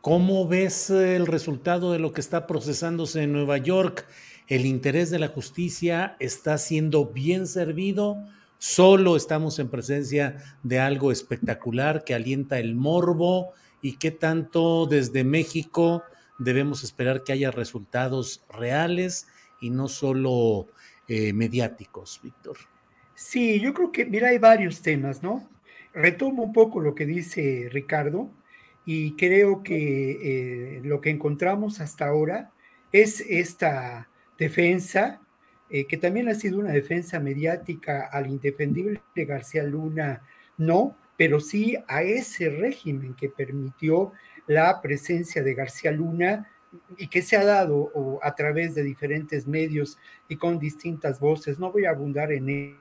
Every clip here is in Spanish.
¿cómo ves el resultado de lo que está procesándose en Nueva York? ¿El interés de la justicia está siendo bien servido? ¿Solo estamos en presencia de algo espectacular que alienta el morbo? ¿Y qué tanto desde México debemos esperar que haya resultados reales y no solo eh, mediáticos, Víctor? Sí, yo creo que, mira, hay varios temas, ¿no? Retomo un poco lo que dice Ricardo y creo que eh, lo que encontramos hasta ahora es esta defensa, eh, que también ha sido una defensa mediática al indefendible de García Luna, no, pero sí a ese régimen que permitió la presencia de García Luna y que se ha dado a través de diferentes medios y con distintas voces. No voy a abundar en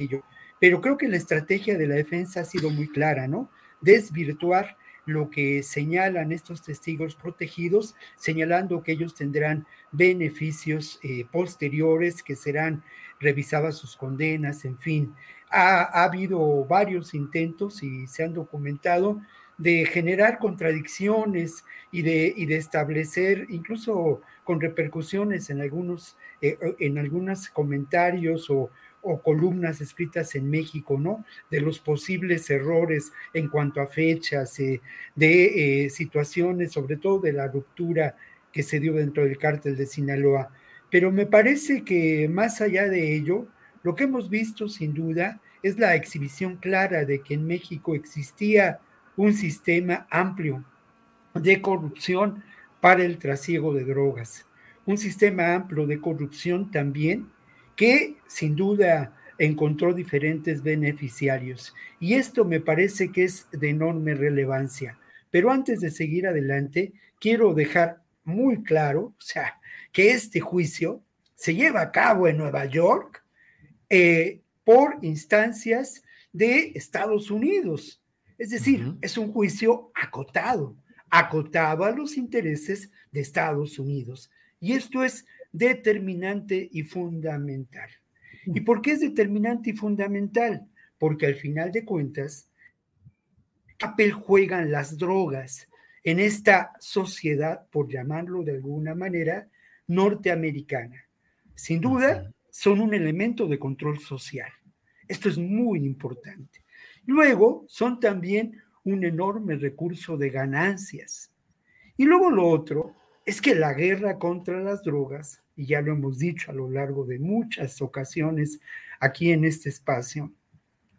ello, pero creo que la estrategia de la defensa ha sido muy clara, ¿no? Desvirtuar lo que señalan estos testigos protegidos, señalando que ellos tendrán beneficios eh, posteriores, que serán revisadas sus condenas, en fin. Ha, ha, habido varios intentos y se han documentado de generar contradicciones y de, y de establecer, incluso con repercusiones en algunos, eh, en algunos comentarios o, o columnas escritas en México, ¿no? De los posibles errores en cuanto a fechas, eh, de eh, situaciones, sobre todo de la ruptura que se dio dentro del cártel de Sinaloa. Pero me parece que más allá de ello, lo que hemos visto sin duda es la exhibición clara de que en México existía un sistema amplio de corrupción para el trasiego de drogas, un sistema amplio de corrupción también que sin duda encontró diferentes beneficiarios. Y esto me parece que es de enorme relevancia. Pero antes de seguir adelante, quiero dejar muy claro, o sea, que este juicio se lleva a cabo en Nueva York eh, por instancias de Estados Unidos. Es decir, es un juicio acotado, acotado a los intereses de Estados Unidos. Y esto es determinante y fundamental. ¿Y por qué es determinante y fundamental? Porque al final de cuentas, papel juegan las drogas en esta sociedad, por llamarlo de alguna manera, norteamericana. Sin duda, son un elemento de control social. Esto es muy importante. Luego, son también un enorme recurso de ganancias. Y luego lo otro es que la guerra contra las drogas, y ya lo hemos dicho a lo largo de muchas ocasiones aquí en este espacio,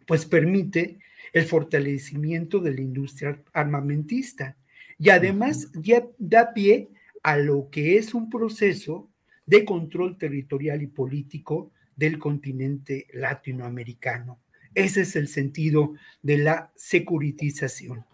pues permite el fortalecimiento de la industria armamentista y además ya da pie a lo que es un proceso de control territorial y político del continente latinoamericano. Ese es el sentido de la securitización.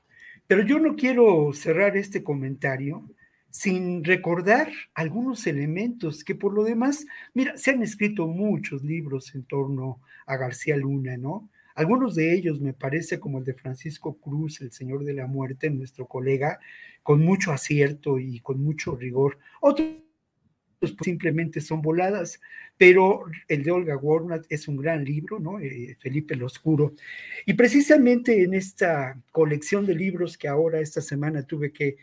Pero yo no quiero cerrar este comentario sin recordar algunos elementos que por lo demás, mira, se han escrito muchos libros en torno a García Luna, ¿no? Algunos de ellos me parece como el de Francisco Cruz, el Señor de la Muerte, nuestro colega, con mucho acierto y con mucho rigor. Otros simplemente son voladas, pero el de Olga Warnat es un gran libro, ¿no? Eh, Felipe el Oscuro. Y precisamente en esta colección de libros que ahora esta semana tuve que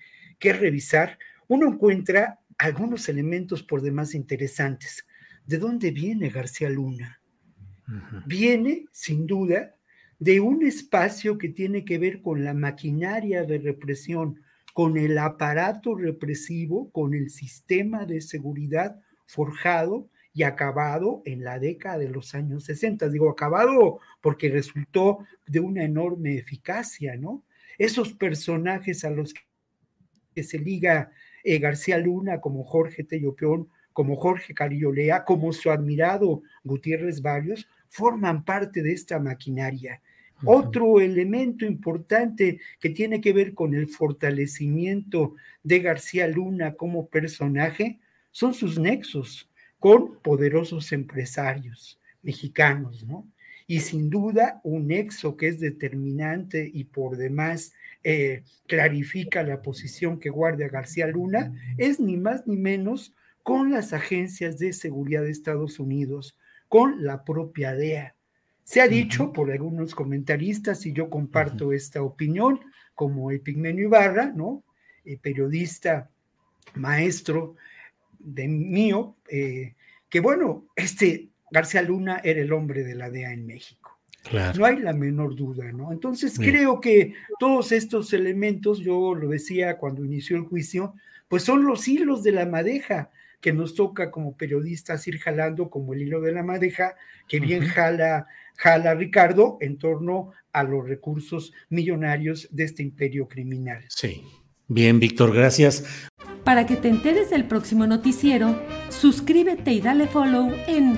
que revisar, uno encuentra algunos elementos por demás interesantes. ¿De dónde viene García Luna? Viene, sin duda, de un espacio que tiene que ver con la maquinaria de represión, con el aparato represivo, con el sistema de seguridad forjado y acabado en la década de los años 60. Digo acabado porque resultó de una enorme eficacia, ¿no? Esos personajes a los que se liga eh, García Luna, como Jorge Tellopeón, como Jorge Carillolea, como su admirado Gutiérrez Varios, forman parte de esta maquinaria. Otro elemento importante que tiene que ver con el fortalecimiento de García Luna como personaje son sus nexos con poderosos empresarios mexicanos, ¿no? Y sin duda un nexo que es determinante y por demás eh, clarifica la posición que guarda García Luna es ni más ni menos con las agencias de seguridad de Estados Unidos, con la propia DEA. Se ha dicho por algunos comentaristas, y yo comparto esta opinión, como Epigmenio Ibarra, ¿no? Eh, periodista, maestro de mío, eh, que bueno, este García Luna era el hombre de la DEA en México. No hay la menor duda, ¿no? Entonces creo que todos estos elementos, yo lo decía cuando inició el juicio, pues son los hilos de la madeja que nos toca como periodistas ir jalando como el hilo de la madeja, que bien jala, jala Ricardo en torno a los recursos millonarios de este imperio criminal. Sí. Bien, Víctor, gracias. Para que te enteres del próximo noticiero, suscríbete y dale follow en